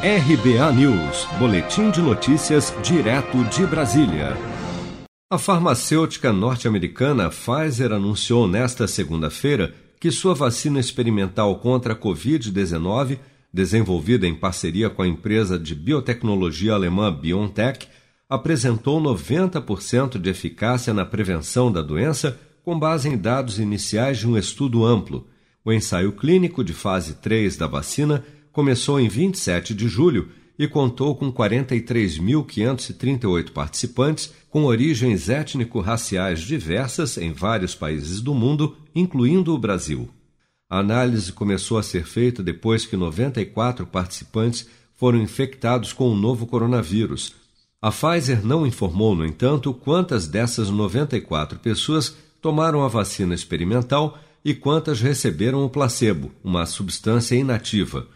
RBA News, Boletim de Notícias, direto de Brasília. A farmacêutica norte-americana Pfizer anunciou nesta segunda-feira que sua vacina experimental contra a Covid-19, desenvolvida em parceria com a empresa de biotecnologia alemã BioNTech, apresentou 90% de eficácia na prevenção da doença com base em dados iniciais de um estudo amplo. O ensaio clínico de fase 3 da vacina começou em 27 de julho e contou com 43.538 participantes com origens étnico-raciais diversas em vários países do mundo, incluindo o Brasil. A análise começou a ser feita depois que 94 participantes foram infectados com o novo coronavírus. A Pfizer não informou, no entanto, quantas dessas 94 pessoas tomaram a vacina experimental e quantas receberam o placebo, uma substância inativa.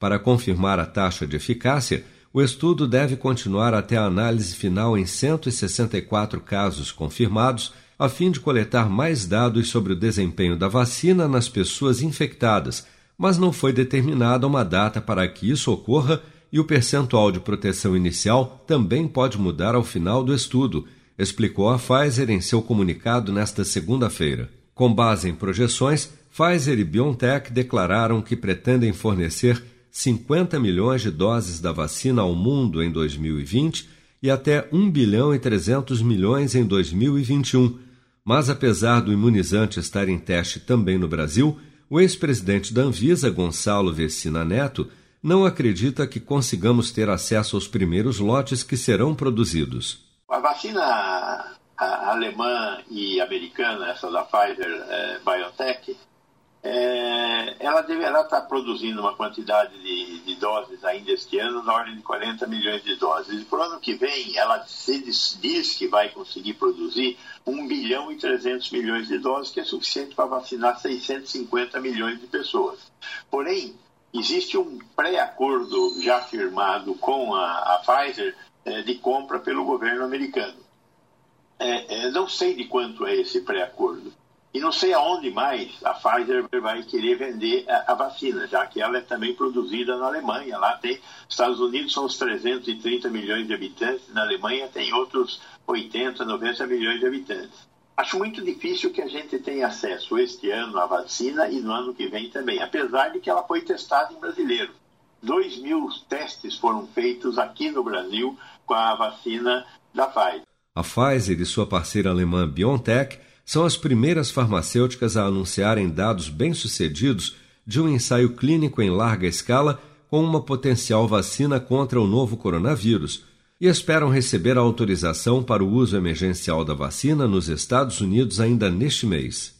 Para confirmar a taxa de eficácia, o estudo deve continuar até a análise final em 164 casos confirmados, a fim de coletar mais dados sobre o desempenho da vacina nas pessoas infectadas, mas não foi determinada uma data para que isso ocorra e o percentual de proteção inicial também pode mudar ao final do estudo, explicou a Pfizer em seu comunicado nesta segunda-feira. Com base em projeções, Pfizer e BioNTech declararam que pretendem fornecer 50 milhões de doses da vacina ao mundo em 2020 e até 1 bilhão e 300 milhões em 2021. Mas apesar do imunizante estar em teste também no Brasil, o ex-presidente da Anvisa, Gonçalo Vecina Neto, não acredita que consigamos ter acesso aos primeiros lotes que serão produzidos. A vacina alemã e americana, essa da Pfizer é, BioNTech, é, ela deverá estar produzindo uma quantidade de, de, doses ainda este ano na ordem de 40 milhões de doses. E para o ano que vem, ela se diz, diz, que vai conseguir produzir 1 bilhão e 300 milhões de doses, que é suficiente para vacinar 650 milhões de pessoas. Porém, existe um pré-acordo já firmado com a, a Pfizer é, de compra pelo governo americano. É, é não sei de quanto é esse pré-acordo e não sei aonde mais a Pfizer vai querer vender a, a, vacina, já que ela é também produzida na Alemanha. Lá tem, Estados Unidos são os 330 milhões de habitantes, na Alemanha tem outros 80, 90 milhões de habitantes. Acho muito difícil que a gente tenha acesso este ano à vacina e no ano que vem também, apesar de que ela foi testada em brasileiro. Dois mil testes foram feitos aqui no Brasil com a vacina da Pfizer. A Pfizer e sua parceira alemã BioNTech são as primeiras farmacêuticas a anunciarem dados bem-sucedidos de um ensaio clínico em larga escala com uma potencial vacina contra o novo coronavírus e esperam receber a autorização para o uso emergencial da vacina nos Estados Unidos ainda neste mês.